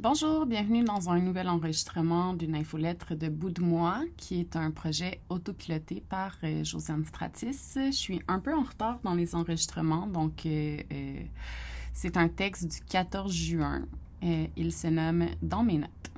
Bonjour, bienvenue dans un nouvel enregistrement d'une infolettre de Bout de moi, qui est un projet autopiloté par euh, Josiane Stratis. Je suis un peu en retard dans les enregistrements, donc euh, euh, c'est un texte du 14 juin. il se nomme Dans mes notes.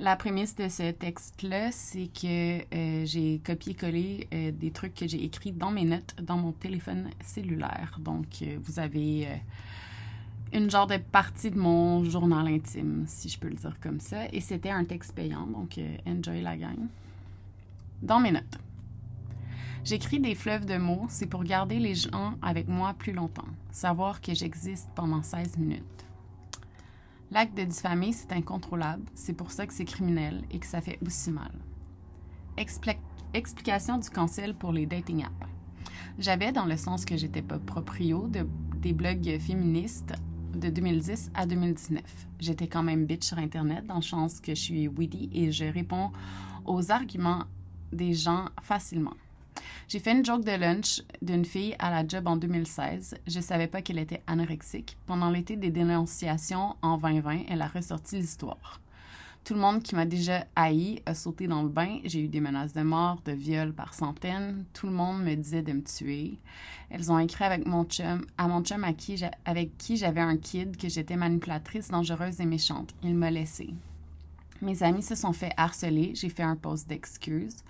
La prémisse de ce texte-là, c'est que j'ai copié-collé des trucs que j'ai écrits dans mes notes dans mon téléphone cellulaire. Donc, vous avez une genre de partie de mon journal intime, si je peux le dire comme ça. Et c'était un texte payant, donc euh, enjoy la gang. Dans mes notes. J'écris des fleuves de mots, c'est pour garder les gens avec moi plus longtemps, savoir que j'existe pendant 16 minutes. L'acte de diffamer, c'est incontrôlable, c'est pour ça que c'est criminel et que ça fait aussi mal. explication du cancel pour les dating apps. J'avais, dans le sens que j'étais pas proprio, de, des blogs féministes de 2010 à 2019. J'étais quand même bitch sur Internet, dans le sens que je suis witty et je réponds aux arguments des gens facilement. J'ai fait une joke de lunch d'une fille à la job en 2016. Je savais pas qu'elle était anorexique. Pendant l'été des dénonciations en 2020, elle a ressorti l'histoire. Tout le monde qui m'a déjà haï a sauté dans le bain. J'ai eu des menaces de mort, de viol par centaines. Tout le monde me disait de me tuer. Elles ont écrit avec mon chum, à mon chum à qui avec qui j'avais un kid que j'étais manipulatrice, dangereuse et méchante. Il m'a laissé. Mes amis se sont fait harceler. J'ai fait un post d'excuses.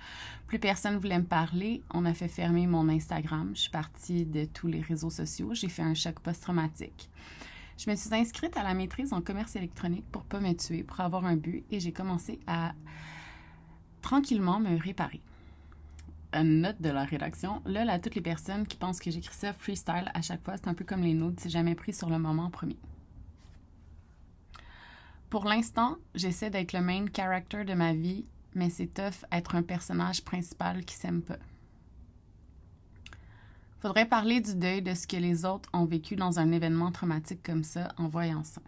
Plus personne voulait me parler. On a fait fermer mon Instagram. Je suis partie de tous les réseaux sociaux. J'ai fait un choc post-traumatique. Je me suis inscrite à la maîtrise en commerce électronique pour pas me tuer, pour avoir un but, et j'ai commencé à tranquillement me réparer. Une note de la rédaction. Là, à toutes les personnes qui pensent que j'écris ça freestyle à chaque fois, c'est un peu comme les notes, c'est jamais pris sur le moment premier. Pour l'instant, j'essaie d'être le main character de ma vie, mais c'est tough être un personnage principal qui s'aime pas. Faudrait parler du deuil de ce que les autres ont vécu dans un événement traumatique comme ça en voyant ça.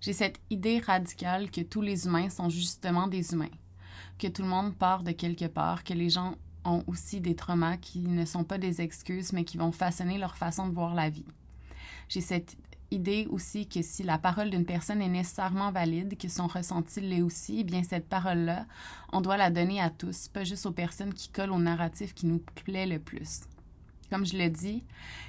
J'ai cette idée radicale que tous les humains sont justement des humains, que tout le monde part de quelque part, que les gens ont aussi des traumas qui ne sont pas des excuses, mais qui vont façonner leur façon de voir la vie. J'ai cette idée aussi que si la parole d'une personne est nécessairement valide, que son ressenti l'est aussi, eh bien cette parole-là, on doit la donner à tous, pas juste aux personnes qui collent au narratif qui nous plaît le plus. Comme je l'ai dit,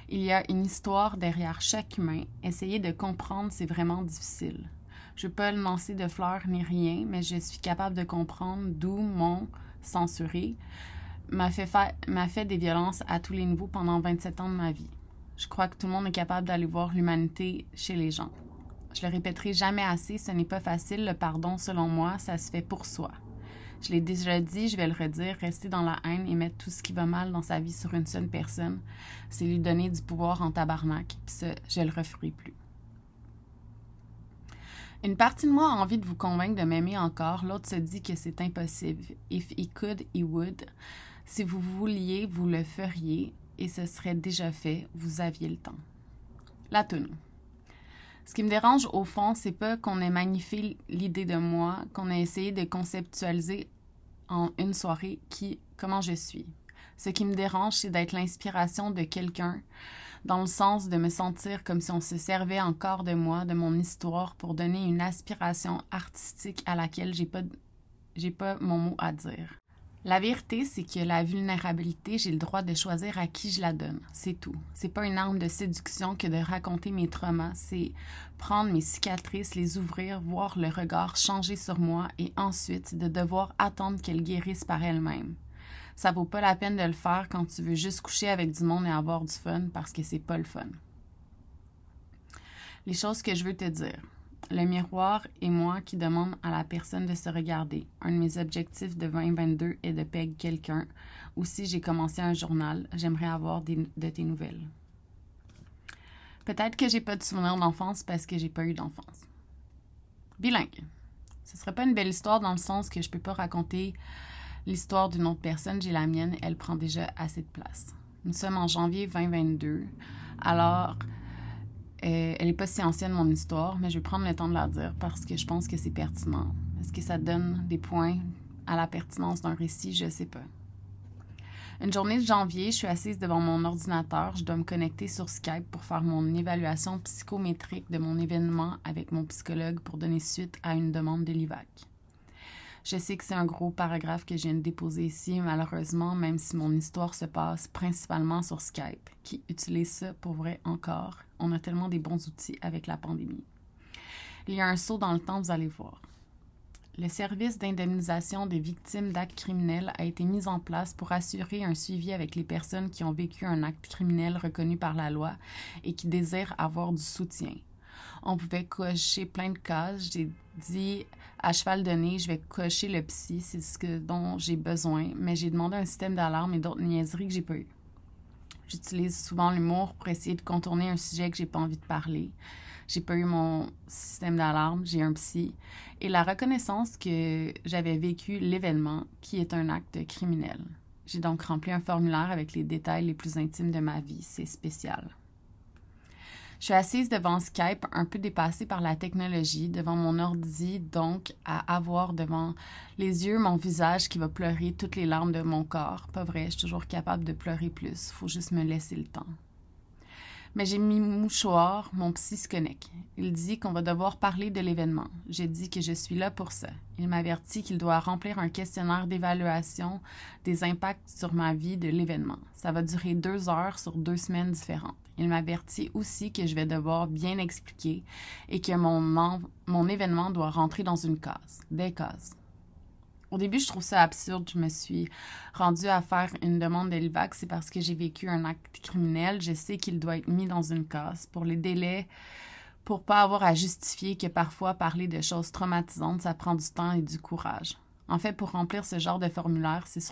il y a une histoire derrière chaque humain. Essayer de comprendre, c'est vraiment difficile. Je ne veux pas lancer de fleurs ni rien, mais je suis capable de comprendre d'où mon censuré m'a fait, fait des violences à tous les niveaux pendant 27 ans de ma vie. Je crois que tout le monde est capable d'aller voir l'humanité chez les gens. Je le répéterai jamais assez, ce n'est pas facile. Le pardon, selon moi, ça se fait pour soi. Je l'ai déjà dit, je vais le redire, rester dans la haine et mettre tout ce qui va mal dans sa vie sur une seule personne, c'est lui donner du pouvoir en tabarnak. Puis ça, je le referai plus. Une partie de moi a envie de vous convaincre de m'aimer encore, l'autre se dit que c'est impossible. If he could, he would. Si vous vouliez, vous le feriez et ce serait déjà fait, vous aviez le temps. La toune. Ce qui me dérange au fond, c'est pas qu'on ait magnifié l'idée de moi, qu'on ait essayé de conceptualiser en une soirée qui comment je suis. Ce qui me dérange, c'est d'être l'inspiration de quelqu'un, dans le sens de me sentir comme si on se servait encore de moi, de mon histoire, pour donner une aspiration artistique à laquelle j'ai pas, j'ai pas mon mot à dire. La vérité, c'est que la vulnérabilité, j'ai le droit de choisir à qui je la donne. C'est tout. C'est pas une arme de séduction que de raconter mes traumas. C'est prendre mes cicatrices, les ouvrir, voir le regard changer sur moi et ensuite de devoir attendre qu'elles guérissent par elles-mêmes. Ça vaut pas la peine de le faire quand tu veux juste coucher avec du monde et avoir du fun parce que c'est pas le fun. Les choses que je veux te dire. Le miroir et moi qui demande à la personne de se regarder. Un de mes objectifs de 2022 est de peg quelqu'un. Aussi, j'ai commencé un journal. J'aimerais avoir de tes nouvelles. Peut-être que j'ai pas de souvenirs d'enfance parce que j'ai pas eu d'enfance. Bilingue. Ce serait pas une belle histoire dans le sens que je peux pas raconter l'histoire d'une autre personne. J'ai la mienne. Elle prend déjà assez de place. Nous sommes en janvier 2022. Alors, euh, elle n'est pas si ancienne, mon histoire, mais je vais prendre le temps de la dire parce que je pense que c'est pertinent. Est-ce que ça donne des points à la pertinence d'un récit? Je ne sais pas. Une journée de janvier, je suis assise devant mon ordinateur. Je dois me connecter sur Skype pour faire mon évaluation psychométrique de mon événement avec mon psychologue pour donner suite à une demande de l'IVAC. Je sais que c'est un gros paragraphe que je viens de déposer ici, malheureusement, même si mon histoire se passe principalement sur Skype, qui utilise ça pour vrai encore. On a tellement des bons outils avec la pandémie. Il y a un saut dans le temps, vous allez voir. Le service d'indemnisation des victimes d'actes criminels a été mis en place pour assurer un suivi avec les personnes qui ont vécu un acte criminel reconnu par la loi et qui désirent avoir du soutien. On pouvait cocher plein de cases. J'ai dit à cheval donné, je vais cocher le psy, c'est ce dont j'ai besoin, mais j'ai demandé un système d'alarme et d'autres niaiseries que j'ai pas eu. J'utilise souvent l'humour pour essayer de contourner un sujet que j'ai pas envie de parler. J'ai pas eu mon système d'alarme, j'ai un psy. Et la reconnaissance que j'avais vécu l'événement qui est un acte criminel. J'ai donc rempli un formulaire avec les détails les plus intimes de ma vie. C'est spécial. Je suis assise devant Skype, un peu dépassée par la technologie, devant mon ordi, donc à avoir devant les yeux mon visage qui va pleurer toutes les larmes de mon corps. Pas vrai, je suis toujours capable de pleurer plus. Faut juste me laisser le temps. Mais j'ai mis mouchoir, mon psy se connecte. Il dit qu'on va devoir parler de l'événement. J'ai dit que je suis là pour ça. Il m'avertit qu'il doit remplir un questionnaire d'évaluation des impacts sur ma vie de l'événement. Ça va durer deux heures sur deux semaines différentes. Il m'avertit aussi que je vais devoir bien expliquer et que mon, mon événement doit rentrer dans une case, des cases. Au début, je trouve ça absurde. Je me suis rendue à faire une demande de l'IVAC. C'est parce que j'ai vécu un acte criminel. Je sais qu'il doit être mis dans une case. Pour les délais, pour pas avoir à justifier que parfois parler de choses traumatisantes, ça prend du temps et du courage. En fait, pour remplir ce genre de formulaire, c'est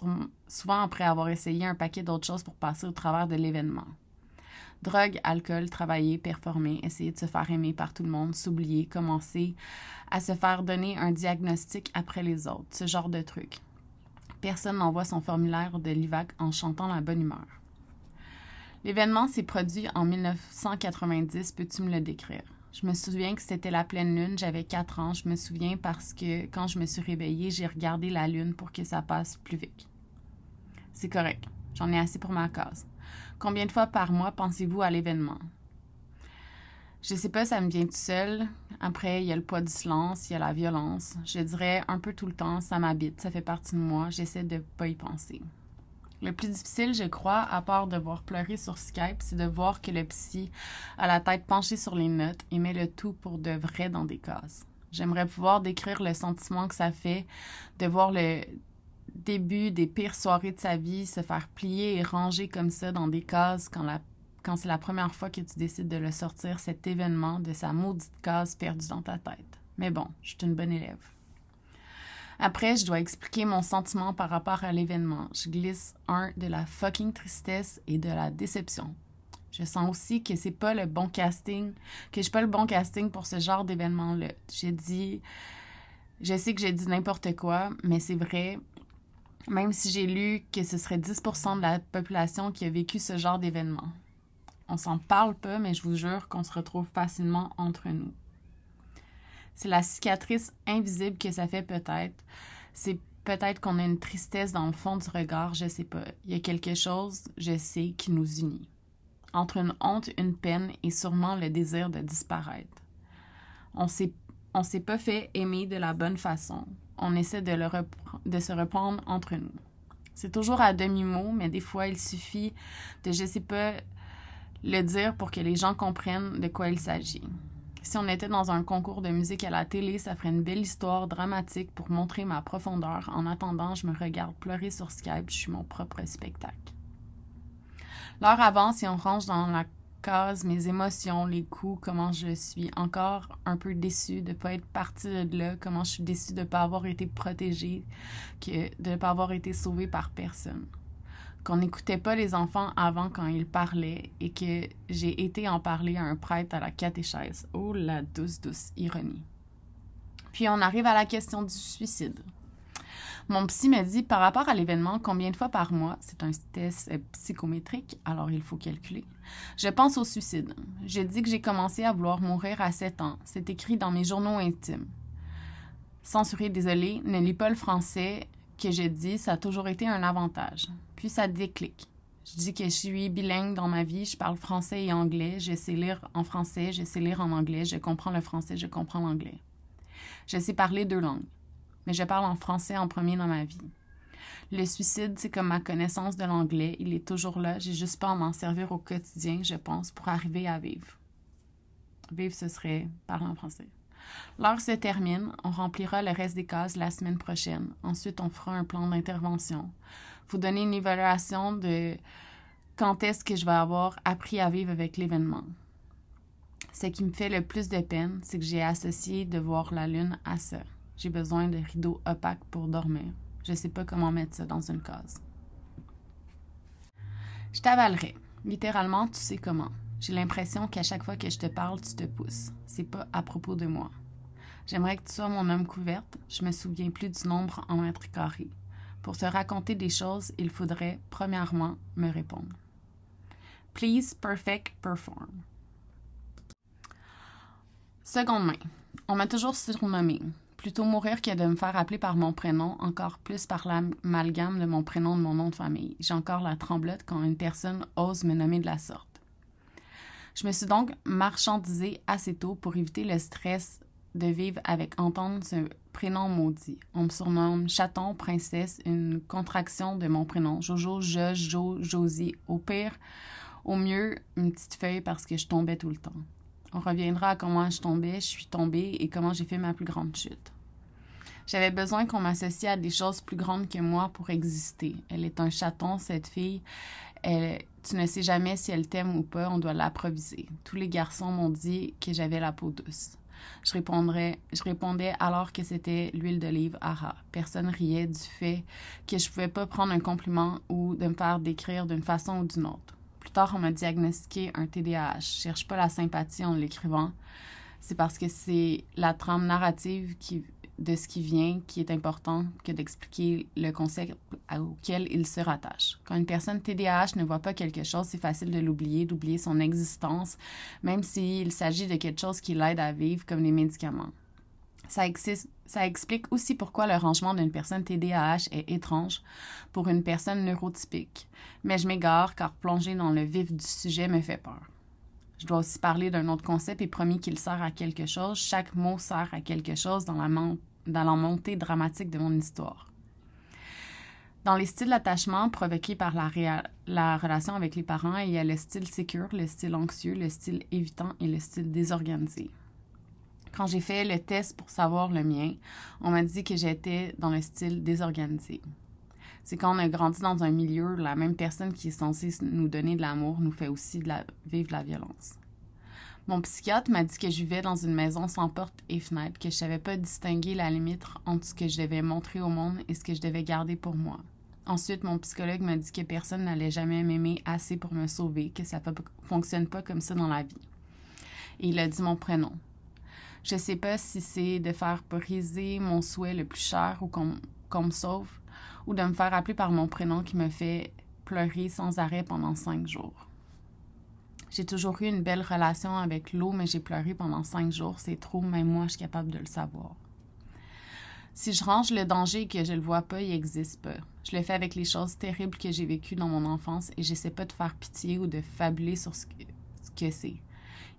souvent après avoir essayé un paquet d'autres choses pour passer au travers de l'événement. Drogue, alcool, travailler, performer, essayer de se faire aimer par tout le monde, s'oublier, commencer à se faire donner un diagnostic après les autres, ce genre de truc. Personne n'envoie son formulaire de l'IVAC en chantant la bonne humeur. L'événement s'est produit en 1990, peux-tu me le décrire? Je me souviens que c'était la pleine lune, j'avais 4 ans. Je me souviens parce que quand je me suis réveillée, j'ai regardé la lune pour que ça passe plus vite. C'est correct, j'en ai assez pour ma case. Combien de fois par mois pensez-vous à l'événement? Je sais pas, ça me vient tout seul. Après, il y a le poids du silence, il y a la violence. Je dirais un peu tout le temps, ça m'habite, ça fait partie de moi, j'essaie de pas y penser. Le plus difficile, je crois, à part de voir pleurer sur Skype, c'est de voir que le psy a la tête penchée sur les notes et met le tout pour de vrai dans des cases. J'aimerais pouvoir décrire le sentiment que ça fait de voir le début des pires soirées de sa vie, se faire plier et ranger comme ça dans des cases quand, quand c'est la première fois que tu décides de le sortir, cet événement de sa maudite case perdue dans ta tête. Mais bon, je suis une bonne élève. Après, je dois expliquer mon sentiment par rapport à l'événement. Je glisse un de la fucking tristesse et de la déception. Je sens aussi que c'est pas le bon casting, que je suis pas le bon casting pour ce genre d'événement-là. J'ai dit, je sais que j'ai dit n'importe quoi, mais c'est vrai, même si j'ai lu que ce serait 10% de la population qui a vécu ce genre d'événement. On s'en parle pas, mais je vous jure qu'on se retrouve facilement entre nous. C'est la cicatrice invisible que ça fait peut-être. C'est peut-être qu'on a une tristesse dans le fond du regard, je sais pas. Il y a quelque chose, je sais, qui nous unit. Entre une honte, une peine et sûrement le désir de disparaître. On s'est, on s'est pas fait aimer de la bonne façon on essaie de, se reprendre entre nous. C'est toujours à demi-mot, mais des fois, il suffit de, je sais pas, le dire pour que les gens comprennent de quoi il s'agit. Si on était dans un concours de musique à la télé, ça ferait une belle histoire dramatique pour montrer ma profondeur. En attendant, je me regarde pleurer sur Skype, je suis mon propre spectacle. L'heure avance et on range dans la mes émotions, les coups, comment je suis encore un peu déçue de ne pas être partie de là, comment je suis déçue de ne pas avoir été protégée, que, de ne pas avoir été sauvée par personne. Qu'on n'écoutait pas les enfants avant quand ils parlaient et que j'ai été en parler à un prêtre à la catéchèse. Oh la douce, douce ironie. Puis on arrive à la question du suicide. Mon psy m'a dit par rapport à l'événement, combien de fois par mois, c'est un test psychométrique, alors il faut calculer. Je pense au suicide. J'ai dit que j'ai commencé à vouloir mourir à 7 ans. C'est écrit dans mes journaux intimes. Censuré, désolé, ne lis pas le français que je dis, ça a toujours été un avantage. Puis ça déclic. Je dis que je suis bilingue dans ma vie, je parle français et anglais, je sais lire en français, je sais lire en anglais, je comprends le français, je comprends l'anglais. Je sais parler deux langues, mais je parle en français en premier dans ma vie. Le suicide, c'est comme ma connaissance de l'anglais, il est toujours là, j'ai juste pas à m'en servir au quotidien, je pense, pour arriver à vivre. Vivre, ce serait parler en français. L'heure se termine, on remplira le reste des cases la semaine prochaine. Ensuite, on fera un plan d'intervention. Vous donner une évaluation de quand est-ce que je vais avoir appris à vivre avec l'événement. Ce qui me fait le plus de peine, c'est que j'ai associé de voir la lune à ça. J'ai besoin de rideaux opaques pour dormir. Je sais pas comment mettre ça dans une case. Je t'avalerai. Littéralement, tu sais comment. J'ai l'impression qu'à chaque fois que je te parle, tu te pousses. C'est pas à propos de moi. J'aimerais que tu sois mon homme couverte. Je me souviens plus du nombre en mètres carrés. Pour te raconter des choses, il faudrait, premièrement, me répondre. Please, perfect, perform. Seconde main. On m'a toujours surnommé. Plutôt mourir que de me faire appeler par mon prénom, encore plus par l'amalgame de mon prénom de mon nom de famille. J'ai encore la tremblote quand une personne ose me nommer de la sorte. Je me suis donc marchandisée assez tôt pour éviter le stress de vivre avec entendre ce prénom maudit. On me surnomme chaton, princesse, une contraction de mon prénom. Jojo, Jo, Jo, Josie. Au pire, au mieux, une petite feuille parce que je tombais tout le temps. On reviendra à comment je tombais, je suis tombée et comment j'ai fait ma plus grande chute. J'avais besoin qu'on m'associe à des choses plus grandes que moi pour exister. Elle est un chaton, cette fille. Tu ne sais jamais si elle t'aime ou pas, on doit l'approviser. Tous les garçons m'ont dit que j'avais la peau douce. Je, répondrais, je répondais alors que c'était l'huile d'olive Ara. Personne riait du fait que je pouvais pas prendre un compliment ou de me faire décrire d'une façon ou d'une autre. Plus tard, on m'a diagnostiqué un TDAH. Je cherche pas la sympathie en l'écrivant. C'est parce que c'est la trame narrative de ce qui vient qui est important que d'expliquer le concept auquel il se rattache. Quand une personne TDAH ne voit pas quelque chose, c'est facile de l'oublier, d'oublier son existence, même s'il s'agit de quelque chose qui l'aide à vivre, comme les médicaments. Ça, explique aussi pourquoi le rangement d'une personne TDAH est étrange pour une personne neurotypique. Mais je m'égare car plonger dans le vif du sujet me fait peur. Je dois aussi parler d'un autre concept et promis qu'il sert à quelque chose. Chaque mot sert à quelque chose dans la, montée dramatique de mon histoire. Dans les styles d'attachement provoqués par la, la, relation avec les parents, il y a le style sécure, le style anxieux, le style évitant et le style désorganisé. Quand j'ai fait le test pour savoir le mien, on m'a dit que j'étais dans le style désorganisé. C'est quand on a grandi dans un milieu, la même personne qui est censée nous donner de l'amour nous fait aussi vivre de la violence. Mon psychiatre m'a dit que je vivais dans une maison sans porte et fenêtre, que je savais pas distinguer la limite entre ce que je devais montrer au monde et ce que je devais garder pour moi. Ensuite, mon psychologue m'a dit que personne n'allait jamais m'aimer assez pour me sauver, que ça ne fonctionne pas comme ça dans la vie. Et il a dit mon prénom. Je sais pas si c'est de faire briser mon souhait le plus cher ou qu'on me sauve, ou de me faire appeler par mon prénom qui me fait pleurer sans arrêt pendant cinq jours. J'ai toujours eu une belle relation avec l'eau, mais j'ai pleuré pendant cinq jours. C'est trop, même moi, je suis capable de le savoir. Si je range le danger et que je le vois pas, il n'existe pas. Je le fais avec les choses terribles que j'ai vécues dans mon enfance et j'essaie pas de faire pitié ou de fabuler sur ce que c'est.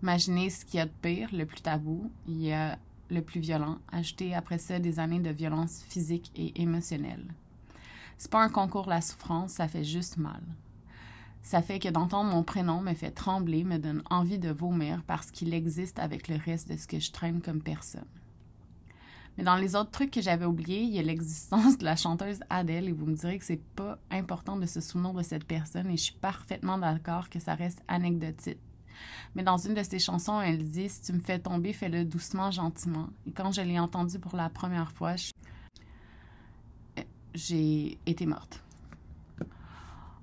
Imaginez ce qu'il y a de pire, le plus tabou, il y a le plus violent, ajouter après ça des années de violence physique et émotionnelle. C'est pas un concours la souffrance, ça fait juste mal. Ça fait que d'entendre mon prénom me fait trembler, me donne envie de vomir parce qu'il existe avec le reste de ce que je traîne comme personne. Mais dans les autres trucs que j'avais oubliés, il y a l'existence de la chanteuse Adele et vous me direz que c'est pas important de se souvenir de cette personne et je suis parfaitement d'accord que ça reste anecdotique. Mais dans une de ses chansons, elle dit Si tu me fais tomber, fais-le doucement, gentiment. Et quand je l'ai entendue pour la première fois, j'ai été morte.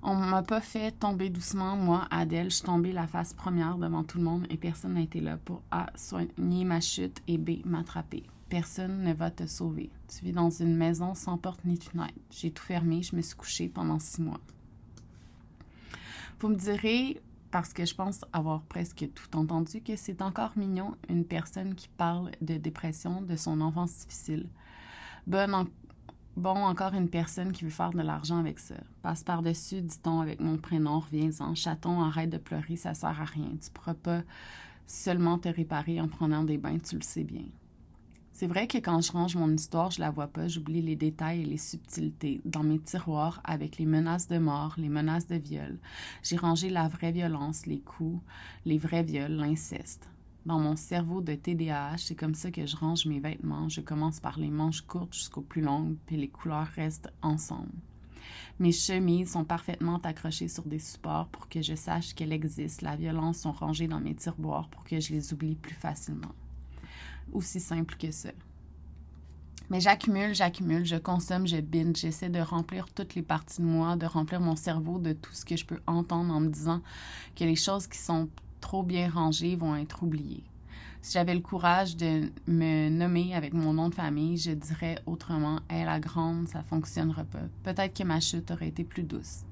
On m'a pas fait tomber doucement, moi, Adèle. Je suis tombée la face première devant tout le monde et personne n'a été là pour A. soigner ma chute et B. m'attraper. Personne ne va te sauver. Tu vis dans une maison sans porte ni fenêtre. J'ai tout fermé, je me suis couchée pendant six mois. Vous me direz, parce que je pense avoir presque tout entendu, que c'est encore mignon une personne qui parle de dépression, de son enfance difficile. Bon, encore une personne qui veut faire de l'argent avec ça. Passe par-dessus, dit-on avec mon prénom, reviens-en. Chaton, arrête de pleurer, ça sert à rien. Tu pourras pas seulement te réparer en prenant des bains, tu le sais bien. C'est vrai que quand je range mon histoire, je la vois pas, j'oublie les détails et les subtilités. Dans mes tiroirs, avec les menaces de mort, les menaces de viol, j'ai rangé la vraie violence, les coups, les vrais viols, l'inceste. Dans mon cerveau de TDAH, c'est comme ça que je range mes vêtements. Je commence par les manches courtes jusqu'aux plus longues, puis les couleurs restent ensemble. Mes chemises sont parfaitement accrochées sur des supports pour que je sache qu'elles existent. La violence sont rangées dans mes tiroirs pour que je les oublie plus facilement aussi simple que ça. Mais j'accumule, j'accumule, je consomme, je binge, j'essaie de remplir toutes les parties de moi, de remplir mon cerveau de tout ce que je peux entendre en me disant que les choses qui sont trop bien rangées vont être oubliées. Si j'avais le courage de me nommer avec mon nom de famille, je dirais autrement Hé, la grande, ça fonctionnera pas. Peut-être que ma chute aurait été plus douce.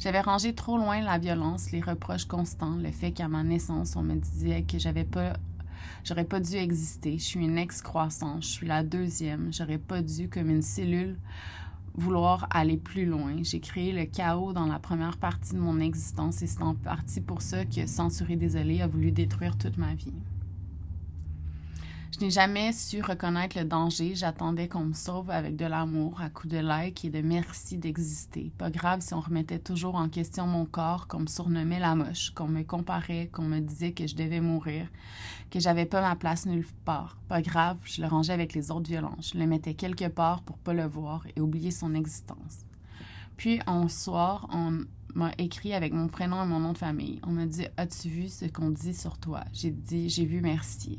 J'avais rangé trop loin la violence, les reproches constants, le fait qu'à ma naissance, on me disait que j'avais pas J'aurais pas dû exister. Je suis une ex-croissance. Je suis la deuxième. J'aurais pas dû, comme une cellule, vouloir aller plus loin. J'ai créé le chaos dans la première partie de mon existence et c'est en partie pour ça que Censuré Désolé a voulu détruire toute ma vie. Je n'ai jamais su reconnaître le danger. J'attendais qu'on me sauve avec de l'amour, à coups de like et de merci d'exister. Pas grave si on remettait toujours en question mon corps, qu'on me surnommait la moche, qu'on me comparait, qu'on me disait que je devais mourir, que j'avais pas ma place nulle part. Pas grave, je le rangeais avec les autres violences. Je le mettais quelque part pour pas le voir et oublier son existence. Puis, un soir, on m'a écrit avec mon prénom et mon nom de famille. On m'a dit As-tu vu ce qu'on dit sur toi J'ai dit J'ai vu, merci.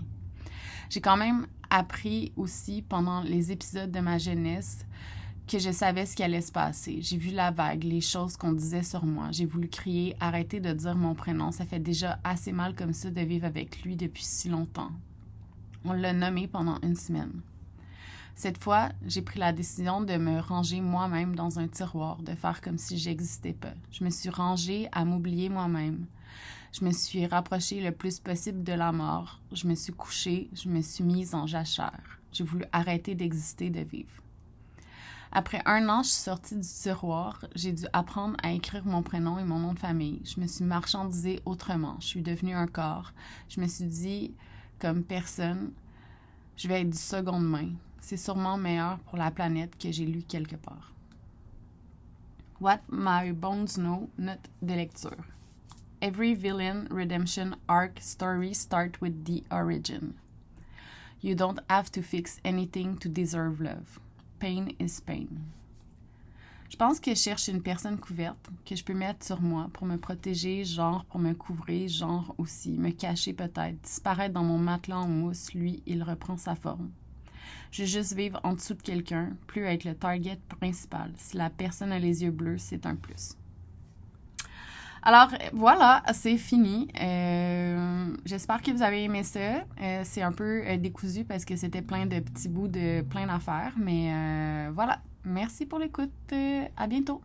J'ai quand même appris aussi pendant les épisodes de ma jeunesse que je savais ce qui allait se passer. J'ai vu la vague, les choses qu'on disait sur moi. J'ai voulu crier, arrêter de dire mon prénom. Ça fait déjà assez mal comme ça de vivre avec lui depuis si longtemps. On l'a nommé pendant une semaine. Cette fois, j'ai pris la décision de me ranger moi-même dans un tiroir, de faire comme si j'existais pas. Je me suis rangée à m'oublier moi-même. Je me suis rapprochée le plus possible de la mort. Je me suis couchée, je me suis mise en jachère. J'ai voulu arrêter d'exister, de vivre. Après un an, je suis sortie du tiroir. J'ai dû apprendre à écrire mon prénom et mon nom de famille. Je me suis marchandisée autrement. Je suis devenue un corps. Je me suis dit, comme personne, je vais être du seconde main. C'est sûrement meilleur pour la planète que j'ai lu quelque part. What My Bones Know, note de lecture. Every villain redemption arc story start with the origin. You don't have to fix anything to deserve love. Pain is pain. Je pense que je cherche une personne couverte que je peux mettre sur moi pour me protéger, genre pour me couvrir, genre aussi me cacher peut-être, disparaître dans mon matelas en mousse, lui, il reprend sa forme. Je veux juste vivre en dessous de quelqu'un, plus être le target principal. Si la personne a les yeux bleus, c'est un plus. Alors voilà, c'est fini. Euh, j'espère que vous avez aimé ça. Euh, c'est un peu euh, décousu parce que c'était plein de petits bouts de plein d'affaires, mais voilà. Merci pour l'écoute. à bientôt.